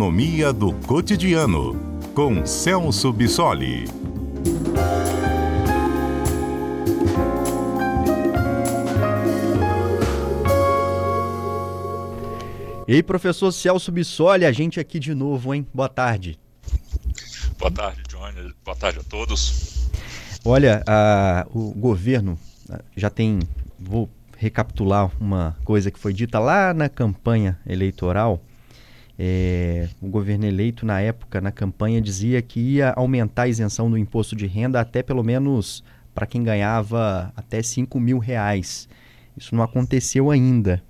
Economia do Cotidiano, com Celso Bissoli. E aí, professor Celso Bissoli, a gente aqui de novo, hein? Boa tarde. Boa tarde, Johnny. Boa tarde a todos. Olha, a, o governo já tem. Vou recapitular uma coisa que foi dita lá na campanha eleitoral. É, o governo eleito, na época, na campanha, dizia que ia aumentar a isenção do imposto de renda até pelo menos para quem ganhava até 5 mil reais. Isso não aconteceu ainda.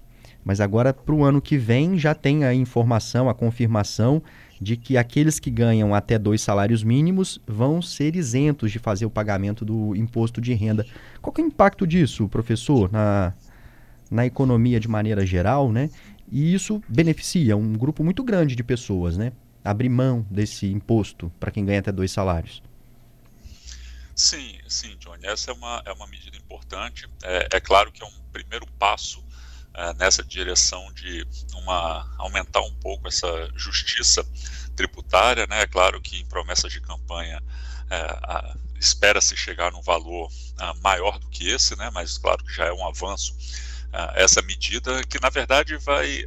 Mas agora, para o ano que vem, já tem a informação, a confirmação de que aqueles que ganham até dois salários mínimos vão ser isentos de fazer o pagamento do imposto de renda. Qual é o impacto disso, professor, na, na economia de maneira geral, né? E isso beneficia um grupo muito grande de pessoas, né? Abrir mão desse imposto para quem ganha até dois salários. Sim, sim, Johnny. Essa é uma, é uma medida importante. É, é claro que é um primeiro passo é, nessa direção de uma, aumentar um pouco essa justiça tributária, né? É claro que em promessas de campanha é, espera-se chegar num valor a, maior do que esse, né? Mas claro que já é um avanço essa medida que na verdade vai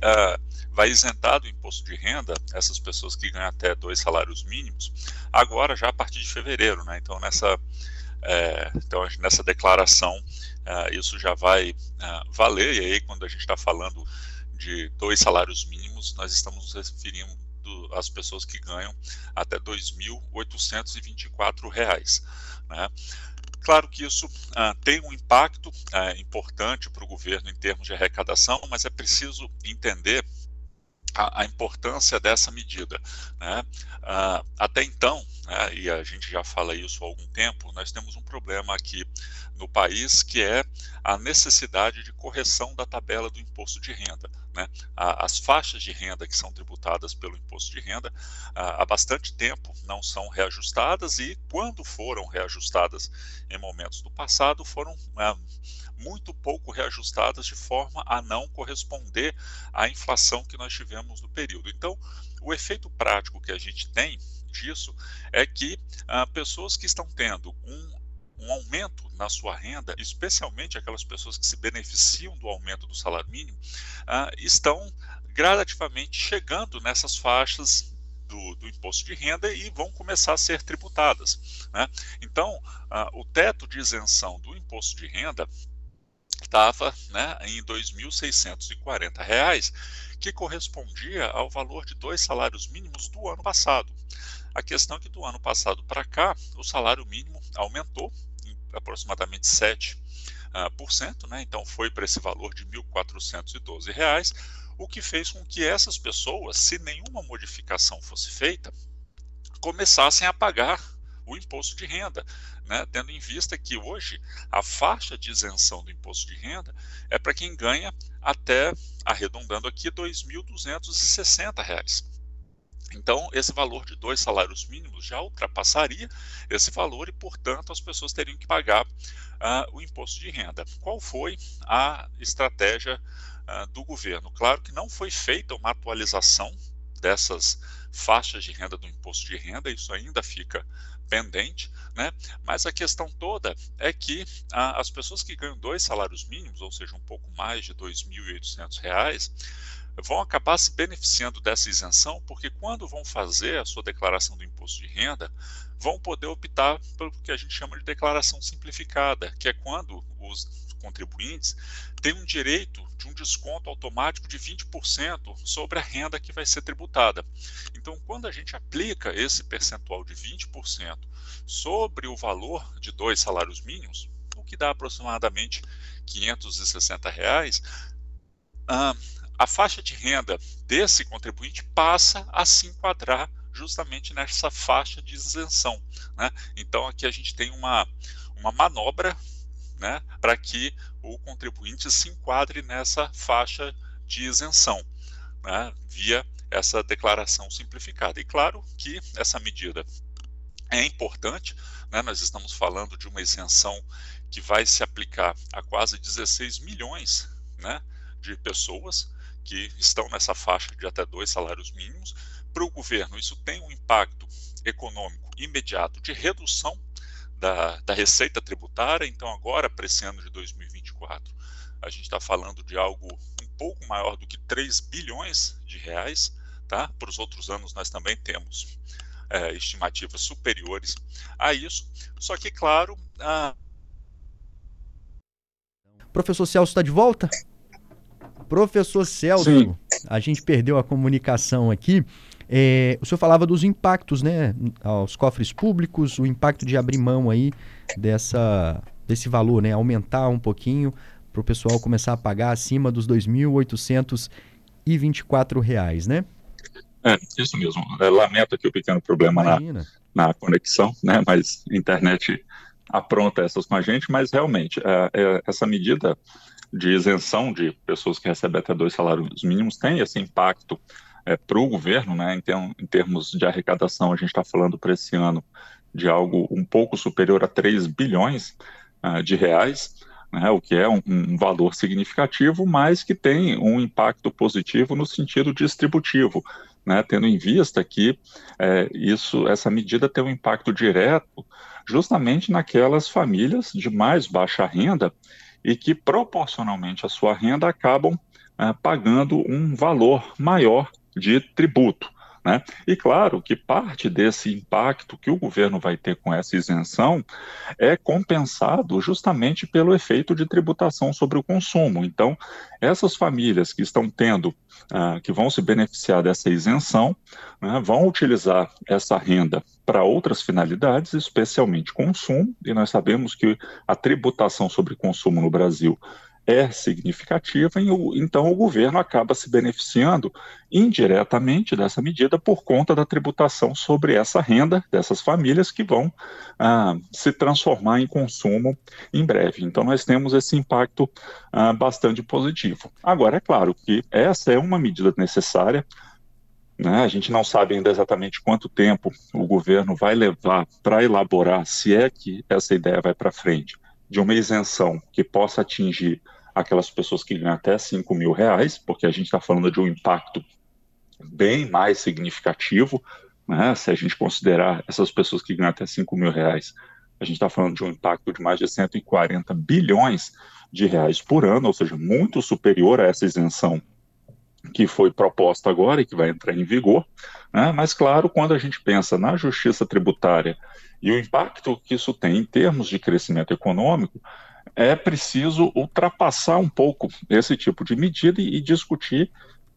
vai isentar do imposto de renda essas pessoas que ganham até dois salários mínimos agora já a partir de fevereiro, né? Então nessa é, então, nessa declaração, uh, isso já vai uh, valer, e aí, quando a gente está falando de dois salários mínimos, nós estamos nos referindo às pessoas que ganham até R$ 2.824. Né? Claro que isso uh, tem um impacto uh, importante para o governo em termos de arrecadação, mas é preciso entender a, a importância dessa medida. Né? Uh, até então, né, e a gente já fala isso há algum tempo, nós temos um problema aqui no país que é a necessidade de correção da tabela do imposto de renda. Né? As faixas de renda que são tributadas pelo imposto de renda há bastante tempo não são reajustadas e, quando foram reajustadas em momentos do passado, foram ah, muito pouco reajustadas de forma a não corresponder à inflação que nós tivemos no período. Então, o efeito prático que a gente tem disso é que ah, pessoas que estão tendo um, um aumento na sua renda, especialmente aquelas pessoas que se beneficiam do aumento do salário mínimo, ah, estão gradativamente chegando nessas faixas do, do, imposto de renda e vão começar a ser tributadas. Né? Então, ah, o teto de isenção do imposto de renda estava né, em R$ 2.640, que correspondia ao valor de dois salários mínimos do ano passado. A questão é que do ano passado para cá, o salário mínimo aumentou em aproximadamente 7%, uh, por cento, né? então foi para esse valor de R$ 1.412, o que fez com que essas pessoas, se nenhuma modificação fosse feita, começassem a pagar o imposto de renda, né, tendo em vista que hoje a faixa de isenção do imposto de renda é para quem ganha até, arredondando aqui, R$ 2.260. Então, esse valor de dois salários mínimos já ultrapassaria esse valor e, portanto, as pessoas teriam que pagar uh, o imposto de renda. Qual foi a estratégia uh, do governo? Claro que não foi feita uma atualização dessas faixas de renda do imposto de renda, isso ainda fica pendente, né? Mas a questão toda é que a, as pessoas que ganham dois salários mínimos, ou seja, um pouco mais de R$ 2.800, vão acabar se beneficiando dessa isenção, porque quando vão fazer a sua declaração do imposto de renda, vão poder optar pelo que a gente chama de declaração simplificada, que é quando os contribuintes têm um direito de um desconto automático de 20% sobre a renda que vai ser tributada. Então, quando a gente aplica esse percentual de 20% sobre o valor de dois salários mínimos, o que dá aproximadamente 560 reais, ah, a faixa de renda desse contribuinte passa a se enquadrar justamente nessa faixa de isenção. Né? Então, aqui a gente tem uma, uma manobra né, para que o contribuinte se enquadre nessa faixa de isenção, né, via essa declaração simplificada. E claro que essa medida é importante, né, nós estamos falando de uma isenção que vai se aplicar a quase 16 milhões né, de pessoas que estão nessa faixa de até dois salários mínimos, para o governo, isso tem um impacto econômico imediato de redução da, da receita tributária. Então, agora, para esse ano de 2024, a gente está falando de algo um pouco maior do que 3 bilhões de reais. Tá? Para os outros anos, nós também temos é, estimativas superiores a isso. Só que, claro. A... Professor Celso está de volta? Professor Celso, Sim. a gente perdeu a comunicação aqui. É, o senhor falava dos impactos, né, aos cofres públicos, o impacto de abrir mão aí dessa, desse valor, né, aumentar um pouquinho para o pessoal começar a pagar acima dos R$ 2.824, né? É, isso mesmo. É, lamento aqui o pequeno problema na, na conexão, né? Mas a internet apronta essas com a gente, mas realmente, é, é, essa medida de isenção de pessoas que recebem até dois salários mínimos tem esse impacto é, para o governo, né? Em, em, termos de arrecadação, a gente está falando para esse ano de algo um pouco superior a 3 bilhões uh, de reais né, o que é um, um, valor significativo, mas que tem um impacto positivo no sentido distributivo, né, tendo em vista que é, isso, essa medida tem um impacto direto justamente naquelas famílias de mais baixa renda e que proporcionalmente à sua renda acabam é, pagando um valor maior de tributo. Né? E claro que parte desse impacto que o governo vai ter com essa isenção é compensado justamente pelo efeito de tributação sobre o consumo. Então, essas famílias que estão tendo, uh, que vão se beneficiar dessa isenção, né, vão utilizar essa renda para outras finalidades, especialmente consumo, e nós sabemos que a tributação sobre consumo no Brasil é significativa, e então o governo acaba se beneficiando indiretamente dessa medida por conta da tributação sobre essa renda dessas famílias que vão ah, se transformar em consumo em breve. Então nós temos esse impacto ah, bastante positivo. Agora, é claro que essa é uma medida necessária. Né? A gente não sabe ainda exatamente quanto tempo o governo vai levar para elaborar, se é que essa ideia vai para frente de uma isenção que possa atingir aquelas pessoas que ganham até 5 mil reais, porque a gente está falando de um impacto bem mais significativo, né? se a gente considerar essas pessoas que ganham até 5 mil reais, a gente está falando de um impacto de mais de 140 bilhões de reais por ano, ou seja, muito superior a essa isenção que foi proposta agora e que vai entrar em vigor. Né? Mas, claro, quando a gente pensa na justiça tributária e o impacto que isso tem em termos de crescimento econômico, é preciso ultrapassar um pouco esse tipo de medida e, discutir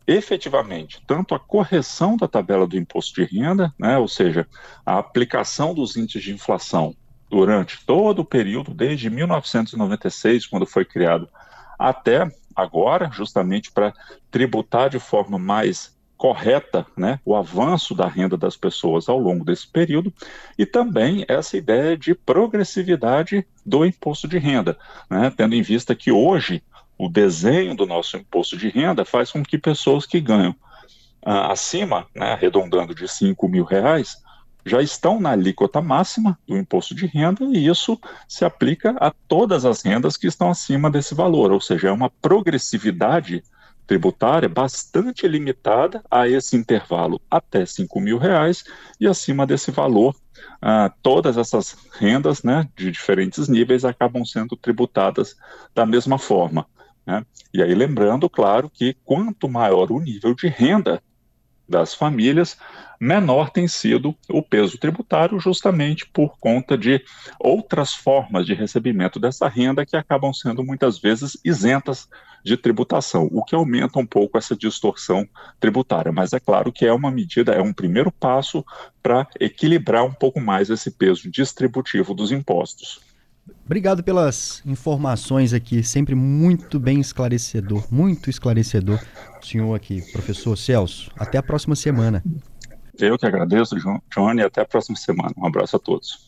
efetivamente tanto a correção da tabela do imposto de renda, né, ou seja, a aplicação dos índices de inflação durante todo o período, desde 1996, quando foi criado, até agora, justamente para tributar de forma mais correta né, o avanço da renda das pessoas ao longo desse período e também essa ideia de progressividade do imposto de renda, né, tendo em vista que hoje o desenho do nosso imposto de renda faz com que pessoas que ganham ah, acima, né, arredondando de 5 mil reais, já estão na alíquota máxima do imposto de renda e isso se aplica a todas as rendas que estão acima desse valor, ou seja, é uma progressividade tributária bastante limitada a esse intervalo até 5 mil reais e acima desse valor, ah, todas essas rendas né, de diferentes níveis acabam sendo tributadas da mesma forma. Né? E aí lembrando, claro, que quanto maior o nível de renda das famílias, menor tem sido o peso tributário, justamente por conta de outras formas de recebimento dessa renda que acabam sendo muitas vezes isentas de tributação, o que aumenta um pouco essa distorção tributária. Mas é claro que é uma medida, é um primeiro passo para equilibrar um pouco mais esse peso distributivo dos impostos. Obrigado pelas informações aqui, sempre muito bem esclarecedor, muito esclarecedor, senhor aqui, professor Celso. Até a próxima semana. Eu que agradeço, Johnny, e até a próxima semana. Um abraço a todos.